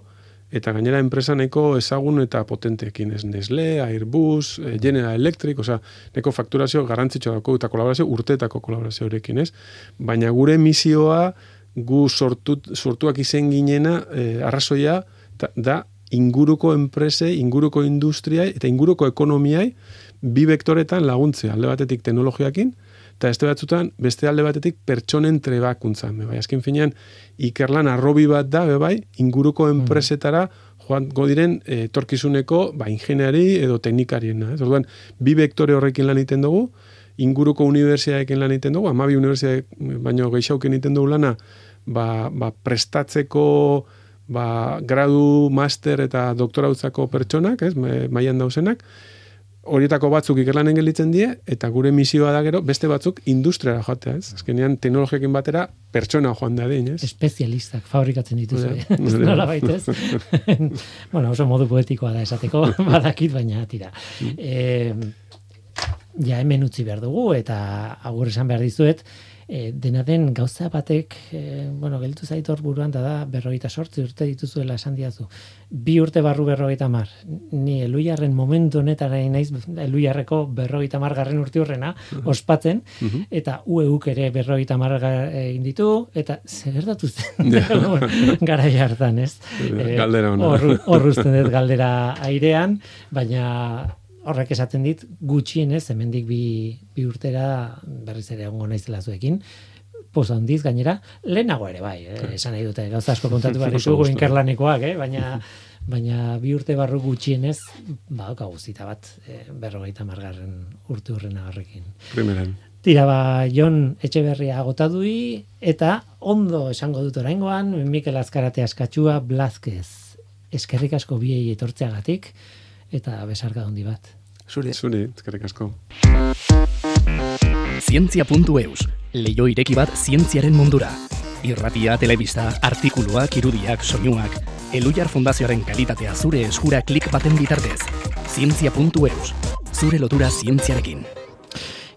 eta gainera enpresa neko ezagun eta potenteekin, ez Nestle, Airbus, eh, General Electric, osea, neko fakturazio garrantzitsua dauko eta kolaborazio urteetako kolaborazioarekin, ez? Baina gure misioa gu sortut, sortuak izen ginena eh, arrazoia ta, da inguruko enprese, inguruko industria eta inguruko ekonomiai bi vektoretan laguntzea, alde batetik teknologiakin, eta beste batzutan, beste alde batetik pertsonen trebakuntzan. Bebai, azken finean, ikerlan arrobi bat da, bebai, inguruko enpresetara joan diren eh, etorkizuneko ba, ingeniari edo teknikariena. Ez? Orduan, bi vektore horrekin lan egiten dugu, inguruko unibertsitateekin lan egiten dugu, amabi unibertsitate baino gehiagokin egiten dugu lana, ba, ba prestatzeko ba, gradu, master eta doktorautzako pertsonak, ez, ma- mailan dauzenak, horietako batzuk ikerlanen gelditzen die, eta gure misioa da gero, beste batzuk industriara joatea, ez? Azkenean, teknologiekin batera, pertsona joan da din, ez?
Espezialistak fabrikatzen dituzu,
Hori da, hori da.
nola baitez. bueno, oso modu poetikoa da esateko, badakit, baina tira. E, ja hemen utzi behar dugu, eta agur esan behar dizuet, E, dena den gauza batek, e, bueno, geltu zaitor buruan, da da, berrogeita sortzi urte dituzuela esan diazu. Bi urte barru berrogeita mar. Ni eluiarren momentu honetara naiz, eluiarreko berrogeita mar garren urte hurrena, ospatzen, eta ueuk ere berrogeita mar egin ditu, eta zer zen, gara hartan, ez?
Galdera hona.
Hor dut galdera airean, baina horrek esaten dit gutxienez hemendik bi, bi urtera berriz ere egongo naizela zuekin posa handiz gainera lehenago ere bai eh? esan nahi dute gauza asko kontatu behar ditugu inkerlanekoak eh? baina baina bi urte barru gutxienez ba guzita bat eh, berrogeita margarren urte hurrena horrekin
primeran
Tira ba, Jon Etxeberria agotadui, eta ondo esango dut oraingoan, Mikel Azkarate askatxua, Blazkez, eskerrik asko biei etortzeagatik, eta besarka handi bat.
Zuri.
Zuri, ezkerrik asko.
Zientzia.eus, leio ireki bat zientziaren mundura. Irratia, telebista, artikuluak, irudiak, soinuak, Elujar Fundazioaren kalitatea zure eskura klik baten bitartez. Zientzia.eus, zure lotura zientziarekin.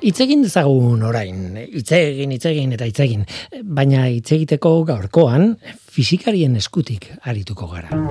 Itzegin dezagun orain, itzegin, itzegin eta itzegin, baina itzegiteko gaurkoan fizikarien eskutik arituko gara.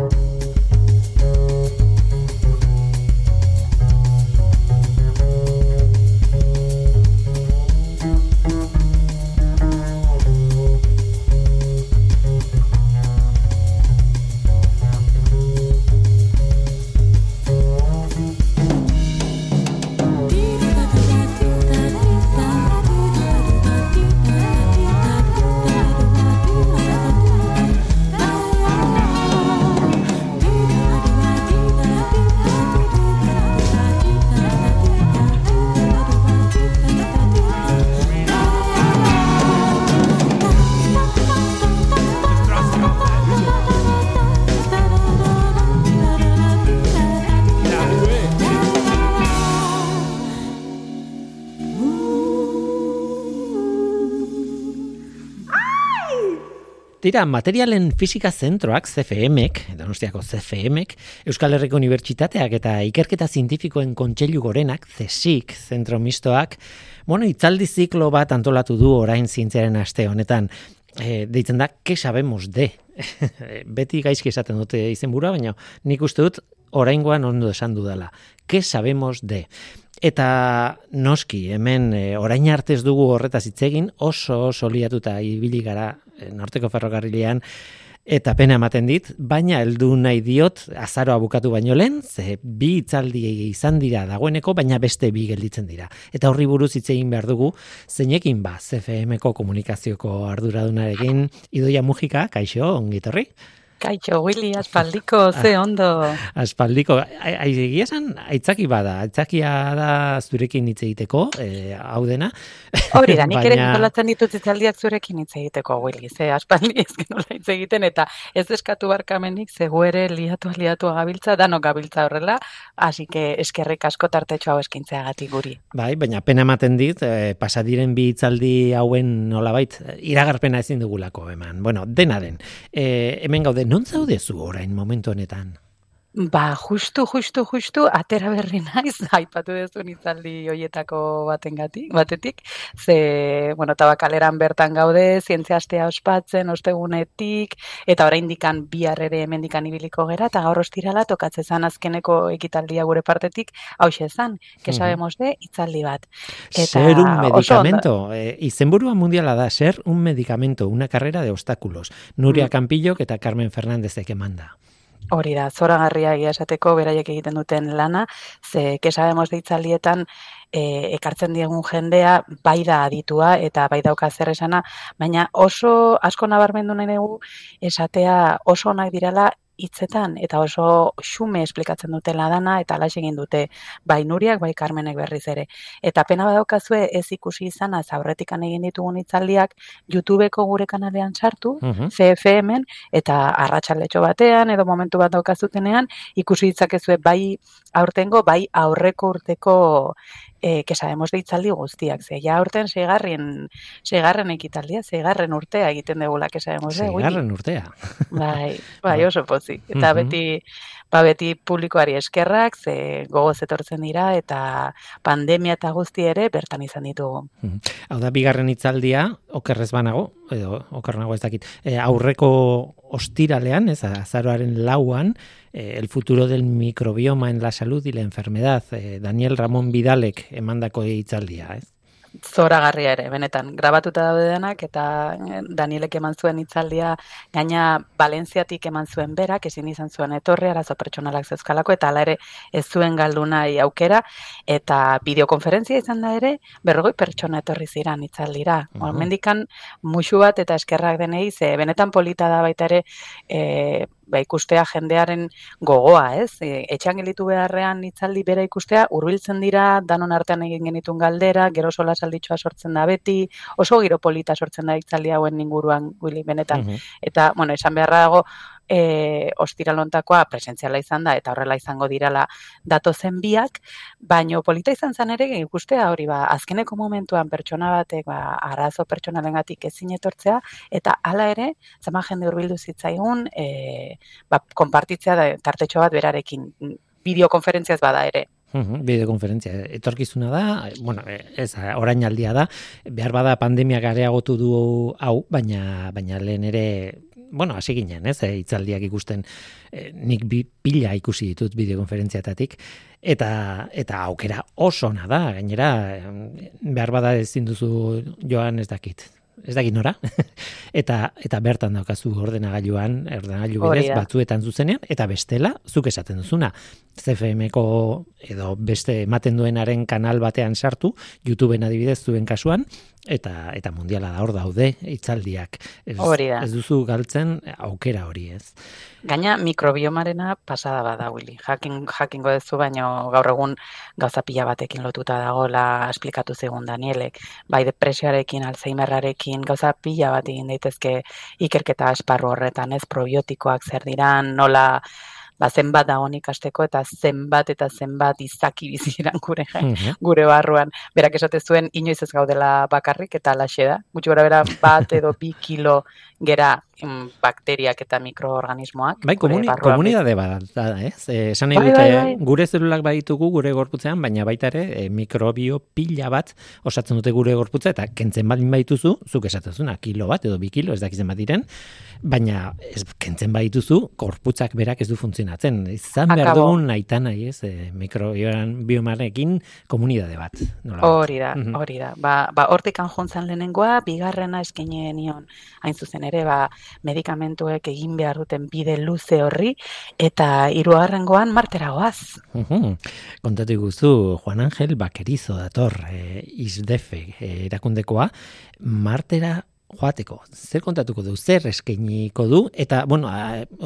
Tira, materialen fisika zentroak, CFM-ek, donostiako CFM-ek, Euskal Herriko Unibertsitateak eta Ikerketa Zientifikoen Kontseilu Gorenak, CSIC, zentro mistoak, bueno, itzaldi ziklo bat antolatu du orain zientziaren aste honetan. E, deitzen da, ke sabemos de. Beti gaizki esaten dute izenbura, baina nik uste dut oraingoan ondo esan dudala. Ke sabemos de. Eta noski, hemen e, orain arte ez dugu horretaz hitz egin, oso oso liatuta ibili gara e, norteko ferrokarrilean eta pena ematen dit, baina heldu nahi diot azaroa bukatu baino lehen, ze bi itzaldi izan dira dagoeneko, baina beste bi gelditzen dira. Eta horri buruz hitz egin behar dugu, zeinekin ba, CFM-ko komunikazioko arduradunarekin, idoia mugika, kaixo, ongitorri?
Kaixo, Willy, aspaldiko, ze ah, ondo.
Aspaldiko, egia esan, aitzaki bada, aitzakia da zurekin hitz egiteko, e, hau dena.
Hori da, nik ere nolatzen ditut itzaldiak zurekin hitz egiteko, Willy, ze aspaldi ez nola hitz egiten, eta ez eskatu barkamenik, ze ere liatu liatu gabiltza, dano gabiltza horrela, hasi que eskerrik asko tartetxo hau eskintzeagatik guri.
Bai, baina pena ematen dit, e, pasadiren bi itzaldi hauen nolabait, iragarpena ezin dugulako, eman. Bueno, dena den, e, hemen gauden non zaudezu orain momentu honetan?
Ba, justu, justu, justu, atera berri naiz, aipatu dezu nitzaldi hoietako batengatik, batetik, ze, bueno, tabakaleran bertan gaude, zientzia astea ospatzen, ostegunetik, eta orain dikan bihar ere hemendikan ibiliko gera, eta gaur ostirala tokatze zan azkeneko ekitaldia gure partetik, hau zan, que sabemos de, itzaldi bat.
Eta, ser un medicamento, eh, izenburua mundiala da, ser un medicamento, una carrera de obstáculos. Nuria mm. Campillo, eta Carmen Fernández de manda.
Hori da, zora garria esateko beraiek egiten duten lana, ze kesabemos deitzaldietan e, ekartzen diegun jendea bai da aditua eta bai dauka zer esana, baina oso asko nabarmendu nahi dugu esatea oso onak direla hitzetan eta oso xume esplikatzen dutela dana eta ala egin dute bai Nuriak bai Carmenek berriz ere. Eta pena badaukazue ez ikusi izan az aurretikan egin ditugun hitzaldiak YouTubeko gure kanalean sartu, uh CFMen eta arratsaldecho batean edo momentu bat daukazutenean ikusi ditzakezue bai aurtengo bai aurreko urteko e, que sabemos deitzaldi guztiak. Ze, ja urten seigarren, seigarren ekitaldia, seigarren urtea egiten degula, que sabemos de.
Seigarren urtea.
Bai, bai, oso pozik. Eta beti, ba, beti publikoari eskerrak, ze gogoz etortzen dira, eta pandemia eta guzti ere bertan izan ditugu.
Hau da, bigarren hitzaldia, okerrez banago, edo okernago ez dakit, e, aurreko ostiralean, ez, azaroaren lauan, e, el futuro del microbioma en la salud y la enfermedad, e, Daniel Ramón Vidalek emandako hitzaldia, ez?
Zoragarria ere, benetan, grabatuta daude denak, eta eh, Danielek eman zuen hitzaldia gaina Valentziatik eman zuen berak, ezin izan zuen etorri, arazo pertsonalak zeuzkalako, eta ala ere ez zuen galdu nahi aukera, eta bideokonferentzia izan da ere, berrogoi pertsona etorri ziran hitzaldira. Uh -huh. Mendikan, musu bat eta eskerrak denei, ze benetan polita da baita ere, e, ba, ikustea jendearen gogoa, ez? E, etxan gelitu beharrean itzaldi bera ikustea, hurbiltzen dira, danon artean egin genitun galdera, gero sola salditxoa sortzen da beti, oso giro polita sortzen da itzaldi hauen inguruan, Willy, benetan. Eta, bueno, esan beharra dago, e, ostiralontakoa presentziala izan da eta horrela izango dirala dato zen biak, baino polita izan zen ere ikustea hori ba, azkeneko momentuan pertsona batek ba, arazo pertsonalengatik ezin etortzea eta hala ere, zama jende hurbildu zitzaigun, e, ba, konpartitzea da, tartetxo bat berarekin. Bideokonferentziaz bada ere.
Uhum, bideokonferentzia. Etorkizuna da, bueno, ez orain aldia da, behar bada pandemia gareagotu du hau, baina baina lehen ere bueno, hasi ginen, ez, e, itzaldiak ikusten, e, nik bi, pila ikusi ditut bideokonferentziatatik, eta eta aukera oso ona da, gainera, behar bada ezin duzu joan ez dakit, ez dakit nora, eta eta bertan daukazu ordenagailuan, ordenagailu bidez, batzuetan zuzenean, eta bestela, zuk esaten duzuna, CFM-ko edo beste ematen duenaren kanal batean sartu, YouTubeen adibidez zuen kasuan, eta eta mundiala da hor daude hitzaldiak. Ez, ez duzu galtzen aukera hori, ez.
Gaina mikrobiomarena pasada bada Willy. Jakin jakingo duzu baino gaur egun gauza pila batekin lotuta dagola esplikatu zigun Danielek. Bai depresioarekin, Alzheimerrarekin, gauza pila bat egin daitezke ikerketa esparru horretan, ez probiotikoak zer diran, nola ba, zenbat da honik ikasteko eta zenbat eta zenbat izaki biziran gure, mhm. gure barruan. Berak esate zuen, inoiz ez gaudela bakarrik eta alaxe da. Gutxu gara bera bat edo bi kilo gera mm, bakteriak eta mikroorganismoak.
Bai, komuni, komunidade bat, da, ez? Eh, esan nahi bai, dute, bai, bai. gure zelulak baditugu gure gorputzean, baina baita ere, e, mikrobio pila bat osatzen dute gure gorputza, eta kentzen badin baituzu, zuk esatezuna, kilo bat edo bi kilo, ez dakizen bat diren, baina ez kentzen badituzu, gorputzak berak ez du funtzionatzen. Izan behar dugun nahi nahi, ez? E, mikrobioan biomarekin komunidade bat.
Hori da, mhm. hori da. Ba, ba, hortik anjontzan lehenengoa, bigarrena eskenien nion, hain zuzen ere, ba, medikamentuek egin behar duten bide luze horri, eta hirugarrengoan martera goaz.
Uhum. Kontatu guzu, Juan Ángel Bakerizo dator, e, izdefe, e, erakundekoa, martera joateko. Zer kontatuko du, zer eskainiko du, eta, bueno,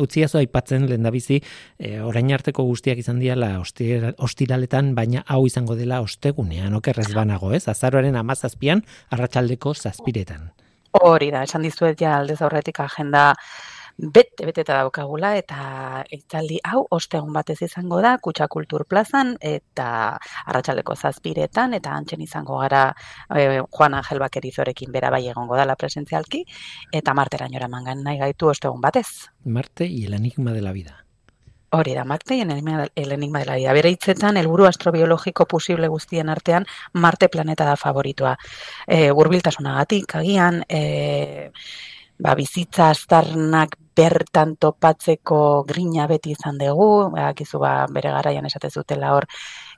utziazo aipatzen lehen da bizi, e, orain arteko guztiak izan diala ostiraletan, baina hau izango dela ostegunean, okerrez banago, ez? Azaroaren amazazpian, arratsaldeko zazpiretan.
Hori da, esan dizuet ja aldez aurretik agenda bete beteta daukagula eta itzaldi hau ostegun batez izango da Kutxa Kultur Plazan eta Arratsaldeko zazpiretan eta antzen izango gara e, Juan Angel Bakerizorekin bera bai egongo dala presentzialki eta marterainora mangan nahi gaitu ostegun batez.
Marte y el enigma de la vida.
Hori da, Marte y el enigma de la vida. Bere hitzetan, helburu astrobiologiko posible guztien artean, Marte planeta da favoritua. E, urbiltasunagatik, agian, e, ba, bizitza astarnak bertan topatzeko grina beti izan dugu, akizu ba, bere garaian esate zutela hor,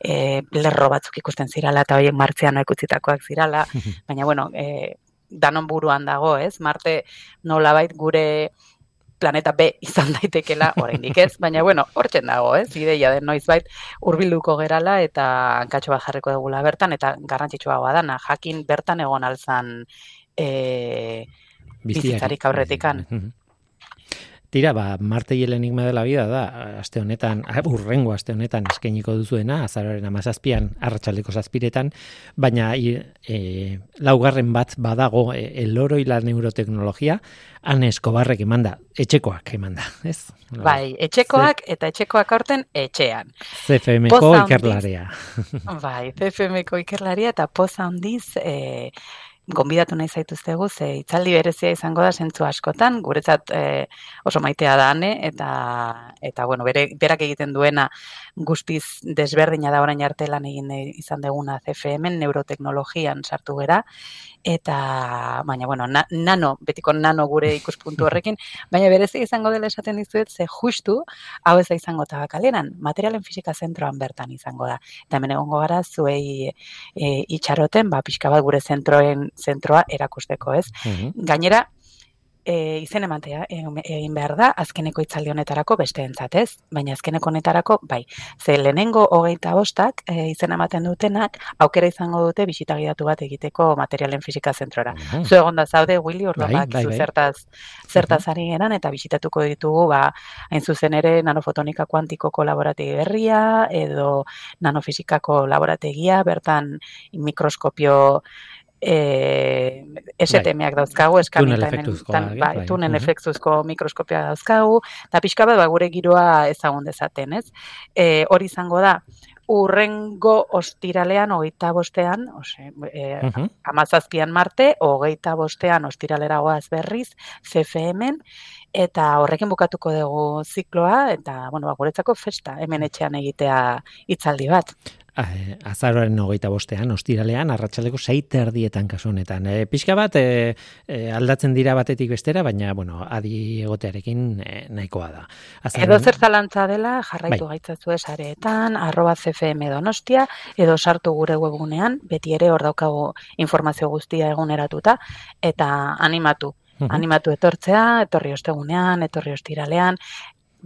e, lerro batzuk ikusten zirala, eta horiek martzean ikutzitakoak zirala, baina bueno, e, danon buruan dago, ez? Marte nolabait gure planeta B izan daitekela, oraindik ez, baina bueno, hortzen dago, ez? Ideia den noizbait hurbilduko gerala eta hankatxo bat jarriko dugula bertan eta garrantzitsua dana, jakin bertan egon alzan eh bizitzarik aurretikan.
Tira, ba, Marte y el enigma de la vida da, aste honetan, ah, urrengo aste honetan eskainiko duzuena, azaroren amazazpian, arratsaldeko zazpiretan, baina e, laugarren bat badago, e, el oro y la neuroteknologia, Ane Eskobarrek emanda, etxekoak emanda, ez?
Bai, etxekoak eta etxekoak aurten etxean.
CFM-ko ikerlaria.
Bai, CFM-ko ikerlaria eta poza handiz, e, gonbidatu nahi zaituztegu, ze itzaldi berezia izango da zentzu askotan, guretzat e, oso maitea da ane, eta, eta bueno, bere, berak egiten duena guztiz desberdina da orain arte lan egin izan deguna CFM, neuroteknologian sartu gera, eta baina bueno, nano, betiko nano gure ikuspuntu horrekin, baina berezi izango dela esaten dizuet ze justu hau ez da izango tabakaleran, materialen fisika zentroan bertan izango da. Eta hemen egongo gara zuei e, itxaroten, ba pixka bat gure zentroen zentroa erakusteko, ez? Gainera, e, izen ematea egin behar da azkeneko itzaldi honetarako beste entzatez, baina azkeneko honetarako bai. Ze lehenengo hogeita bostak e, izen ematen dutenak aukera izango dute bisita bat egiteko materialen fisika zentrora. Uh Zu egon da zaude, Willy, urlo bai, bai, bai. zertaz, zertaz ari geran, eta bisitatuko ditugu, ba, hain zuzen ere nanofotonika kuantikoko laborategi berria, edo nanofisikako laborategia, bertan mikroskopio eh STMak bai. dauzkagu eskanitetan bai, bai tunen efektuzko mikroskopia dauzkagu eta pixka bat ba, gure giroa ezagun dezaten, ez? E, hori izango da urrengo ostiralean hogeita bostean, ose, e, uh amazazpian marte, hogeita bostean ostiralera goaz berriz, CFM-en, eta horrekin bukatuko dugu zikloa, eta, bueno, ba, guretzako festa, hemen etxean egitea hitzaldi bat.
Eh, azaroaren hogeita bostean, ostiralean, arratsaleko seite erdietan kasu honetan. E, pixka bat, e, aldatzen dira batetik bestera, baina, bueno, adi egotearekin nahikoa da.
Azaroaren... Edo zer zalantza dela, jarraitu bai. gaitzatzu esareetan, arroba CFM donostia, edo sartu gure webunean, beti ere hor daukagu informazio guztia eguneratuta, eta animatu. Animatu etortzea, etorri ostegunean, etorri ostiralean,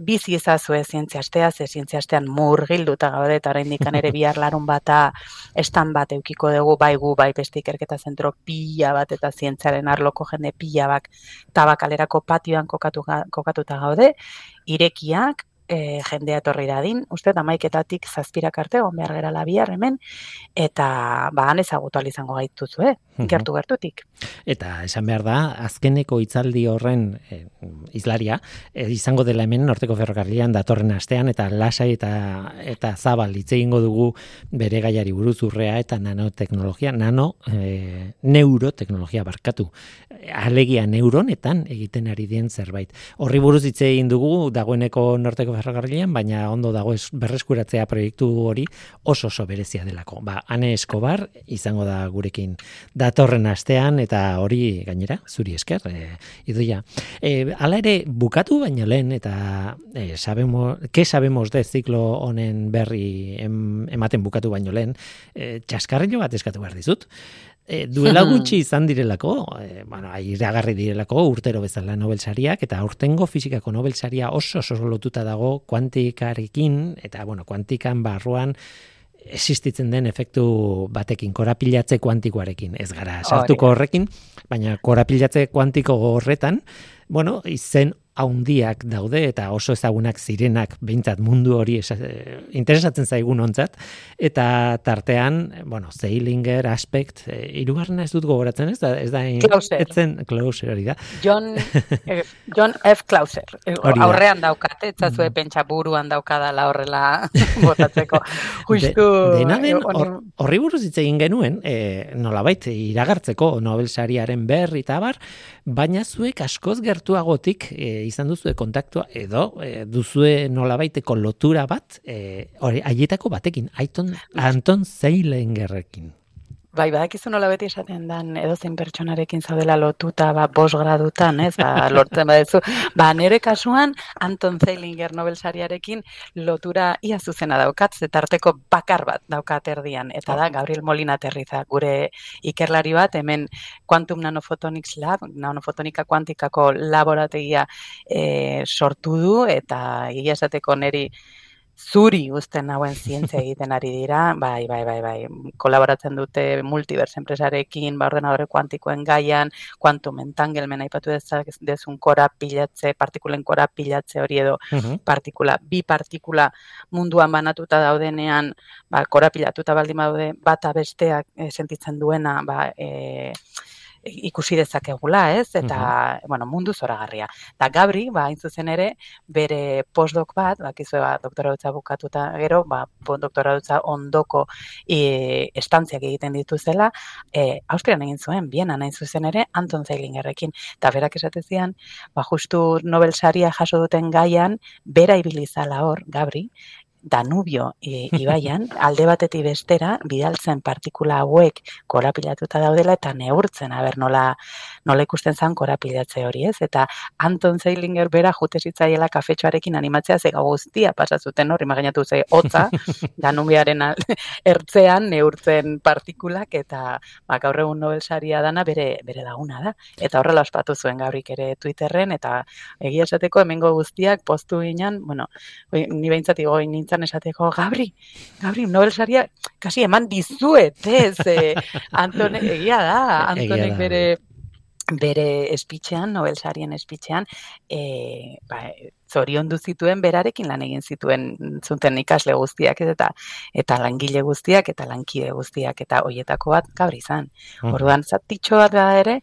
bizi ezazue zientzia astea, ze zientzia astean murgilduta gaude, eta oraindik ere bihar larun bata estan bat eukiko dugu, bai gu, bai beste ikerketa zentro pila bat, eta zientziaren arloko jende pila bak tabakalerako patioan kokatu, kokatuta gaude, irekiak, e, jendea etorri dadin, uste, amaiketatik zazpirak arte, on behar gera labiar hemen, eta ba, han ezagutu izango gaituzu, eh? Gertu gertutik.
Eta esan behar da, azkeneko hitzaldi horren e, izlaria, e, izango dela hemen norteko ferrokarrian datorren astean, eta lasai eta eta zabal hitz egingo dugu bere gaiari buruz urrea eta nanoteknologia, nano e, neuroteknologia barkatu. Alegia neuronetan egiten ari dien zerbait. Horri buruz hitz egin dugu dagoeneko norteko ferrokarrian, baina ondo dago ez berreskuratzea proiektu hori oso oso berezia delako. Ba, Ane Escobar izango da gurekin datorren astean eta hori gainera zuri esker e, idoia. E, ala ere bukatu baino lehen eta e, sabemos, ke sabemos de ziklo honen berri ematen bukatu baino lehen e, txaskarrillo bat eskatu behar dizut. E, duela gutxi izan direlako, e, bueno, iragarri direlako urtero bezala Nobelsariak eta aurtengo fizikako Nobelsaria oso oso lotuta dago kuantikarekin eta bueno, kuantikan barruan existitzen den efektu batekin, korapilatze kuantikoarekin. Ez gara, sartuko horrekin, baina korapilatze kuantiko horretan, bueno, izen haundiak daude eta oso ezagunak zirenak behintzat mundu hori interesatzen zaigun ontzat eta tartean, bueno, Zeilinger aspekt, e, irugarrena ez dut gogoratzen ez da, ez da
Klauser.
etzen Klauser hori da.
John, eh, John F. Klauser. Eh, aurrean daukate, ez zue mm. pentsa buruan daukadala horrela botatzeko. Justu.
De, dena den, horri buruz hitz egin genuen, e, nolabait, iragartzeko Nobel sariaren berri eta bar, baina zuek askoz gertuagotik e, izan duzue kontaktua edo e, duzue nolabaiteko lotura bat e, hori haietako batekin Aiton Anton Zeilengerrekin
Bai, badakizu nola beti esaten dan edo zein pertsonarekin zaudela lotuta ba, bos gradutan, ez, ba, lortzen badezu. Ba, nire kasuan, Anton Zeilinger Nobel sariarekin lotura ia zuzena daukat, zetarteko bakar bat daukat erdian. Eta da, Gabriel Molina terriza, gure ikerlari bat, hemen Quantum Nanophotonics Lab, nanofotonika kuantikako laborategia e, sortu du, eta egia esateko niri zuri uzten nauen zientzia egiten ari dira, bai, bai, bai, bai, kolaboratzen dute multiverse enpresarekin, ba, ordenadore kuantikoen gaian, quantum entangelmen aipatu dezun kora pilatze, partikulen kora pilatze hori edo partikula, bi partikula munduan banatuta daudenean, ba, kora pilatuta baldin daude, bata besteak e, sentitzen duena, ba, e, ikusi dezakegula, ez? Eta, bueno, mundu zoragarria. Eta Gabri, ba, hain zuzen ere, bere postdoc bat, bakizu ba, doktora bukatuta gero, ba, doktora ondoko e, estantziak egiten dituzela, e, Austrian egin zuen, biena nahi zuzen ere, Anton Zeilingerrekin. Eta berak esatezian, ba, justu Nobel saria jaso duten gaian, bera ibilizala hor, Gabri, Danubio e, ibaian, alde batetik bestera, bidaltzen partikula hauek korapilatuta daudela eta neurtzen, aber nola, nola ikusten zan korapilatze hori ez, eta Anton Zeilinger bera jute zitzaiela kafetxoarekin animatzea ze guztia pasazuten hori, imaginatu ze hotza, Danubiaren ertzean neurtzen partikulak, eta ba, gaur egun Nobel saria dana bere, bere laguna da, eta horrela ospatu zuen gaurik ere Twitterren, eta egia esateko hemengo guztiak postu ginen, bueno, ni behintzat goin nintzen esateko, Gabri, Gabri, Nobel saria, kasi eman dizuet, ez, eh, Antone, egia da, Antonek bere bere espitxean, Nobel sarien espitxean, e, ba, zorion zituen berarekin lan egin zituen zuten ikasle guztiak eta eta langile guztiak eta lankide guztiak eta hoietako bat gabri izan. Orduan zatitxo bat da ere,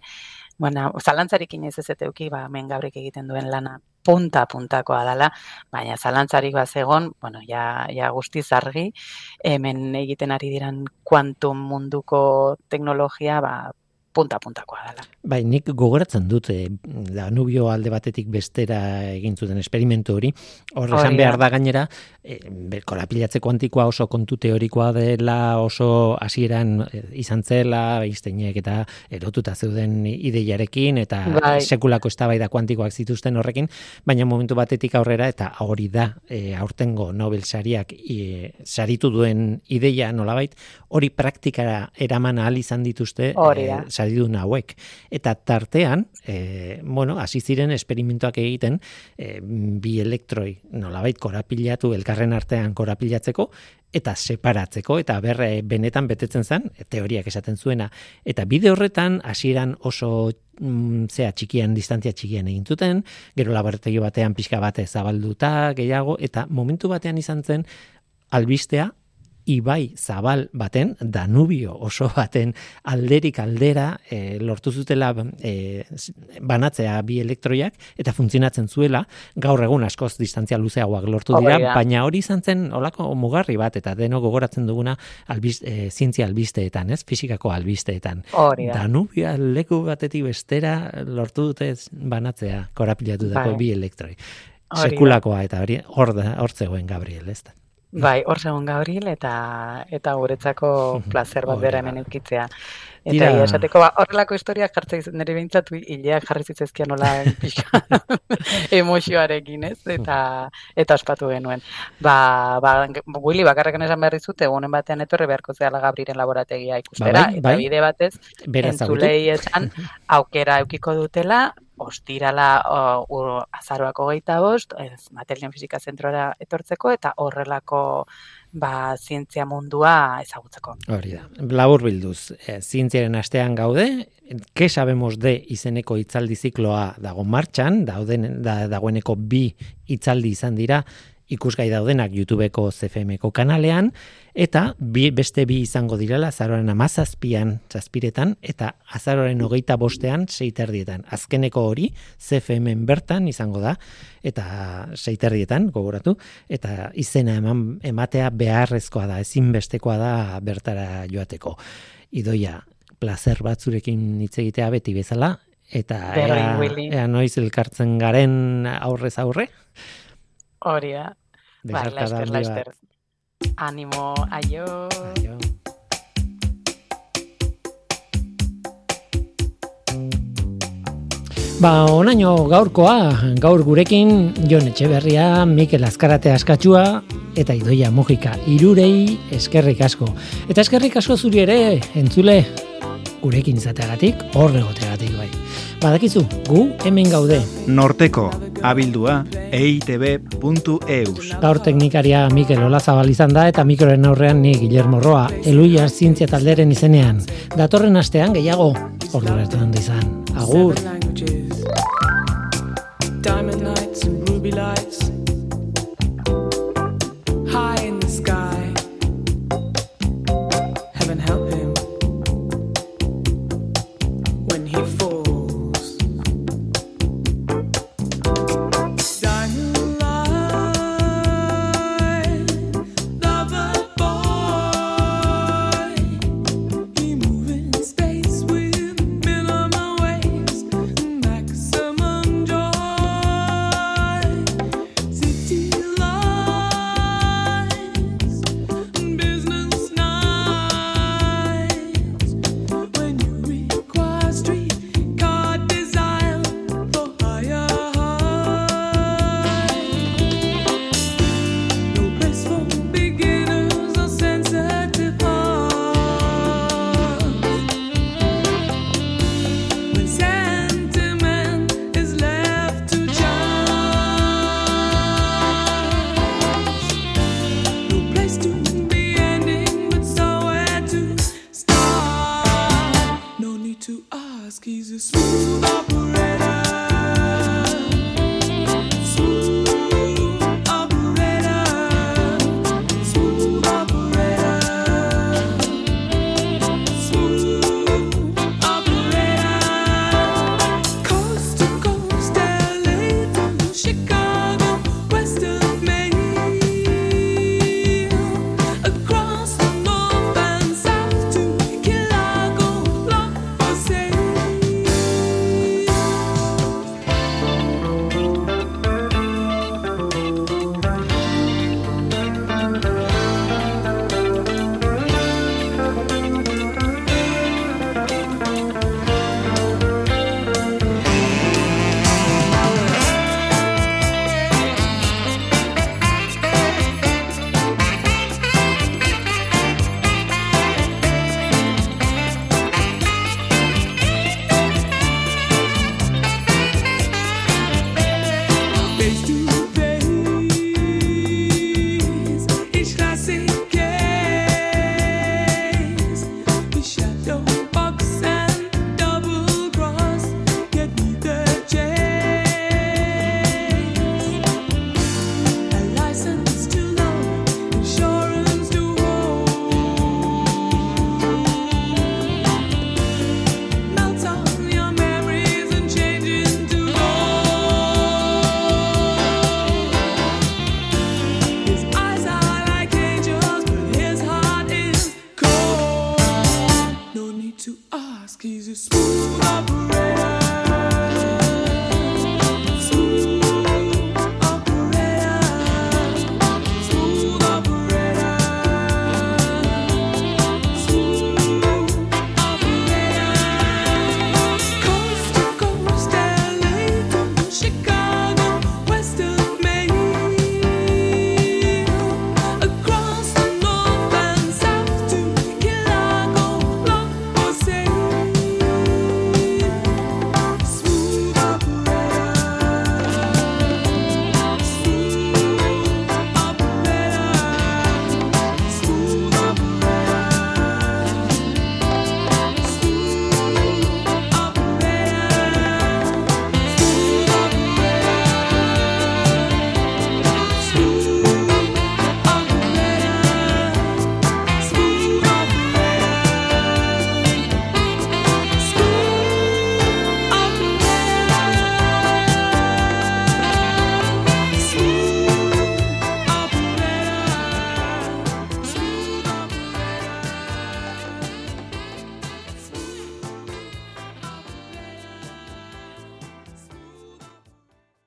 bueno, zalantzarekin ez ez eteuki, ba, men gabrik egiten duen lana punta puntakoa dela, baina zalantzarik bat zegon, bueno, ja, ja guztiz argi, hemen egiten ari diran kuantum munduko teknologia, ba, punta puntakoa dela.
Bai, nik gogoratzen dute Danubio alde batetik bestera egin zuten esperimentu hori. Hor esan behar da gainera, e, korapilatze kuantikoa oso kontu teorikoa dela, oso hasieran e, izan zela, Einsteinek eta erotuta zeuden ideiarekin eta bai. sekulako eztabaida kuantikoak zituzten horrekin, baina momentu batetik aurrera eta hori da e, aurtengo Nobel sariak e, saritu duen ideia nolabait, hori praktikara eraman ahal izan dituzte e, saridun hauek. Eta tartean, e, bueno, hasi ziren esperimentuak egiten, e, bi elektroi nolabait korapilatu, elkarren artean korapilatzeko, eta separatzeko, eta berre benetan betetzen zen, teoriak esaten zuena. Eta bide horretan, hasieran oso mm, zea txikian, distantzia txikian egin zuten, gero laborategi batean pixka bate zabalduta, gehiago, eta momentu batean izan zen, albistea ibai zabal baten, Danubio oso baten alderik aldera e, lortu zutela e, banatzea bi elektroiak eta funtzionatzen zuela, gaur egun askoz distantzia luzeagoak lortu dira, baina hori izan zen olako mugarri bat eta deno gogoratzen duguna albiz, e, zientzia albisteetan, ez? Fizikako albisteetan. Danubio leku batetik bestera lortu dute banatzea korapilatu dako bai. bi elektroi. Sekulakoa eta hori hor hor zegoen Gabriel, ez da.
Bai, hor segun Gabriel eta eta guretzako placer bat bera hemen eukitzea. Eta ia esateko ba, horrelako historia jartze nire behintzatu hileak jarri zitzezkia nola pixka emozioarekin, ez? Eta eta ospatu genuen. Ba, ba Willy bakarrekan esan berri zute egunen batean etorri beharko zehala Gabrielen laborategia ikustera ba, bai, eta bai. bide batez entzulei esan aukera eukiko dutela ostirala uh, azaroako geita bost, ez, materialen fizika zentrora etortzeko, eta horrelako ba, zientzia mundua ezagutzeko.
Hori da. Labur bilduz, e, zientziaren astean gaude, ke sabemos de izeneko itzaldi zikloa dago martxan, dauden, da, dagoeneko bi itzaldi izan dira, ikusgai daudenak YouTubeko CFMko kanalean, eta bi, beste bi izango direla azaroren amazazpian zazpiretan, eta azaroren hogeita bostean seiterdietan. Azkeneko hori CFMen bertan izango da, eta seiterdietan, gogoratu, eta izena eman, ematea beharrezkoa da, ezinbestekoa da bertara joateko. Idoia, placer batzurekin hitz egitea beti bezala, eta ea, ea noiz elkartzen garen aurrez aurre.
Hori da. Bai, laizter, laizter. Animo, aio. Aio.
Ba, onaino gaurkoa, gaur gurekin Jon Etxeberria, Mikel Azkarate askatzua eta Idoia Mojika irurei eskerrik asko. Eta eskerrik asko zuri ere, entzule, gurekin izateagatik, horregoteagatik bai. Badakizu, gu hemen gaude.
Norteko,
abildua eitb.eus.
Gaur teknikaria Mikel Olazabal izan da eta mikroren aurrean ni Guillermo Roa, eluia Zientzia talderen izenean. Datorren astean gehiago, ordu bertan izan. Agur!
Diamond lights and ruby lights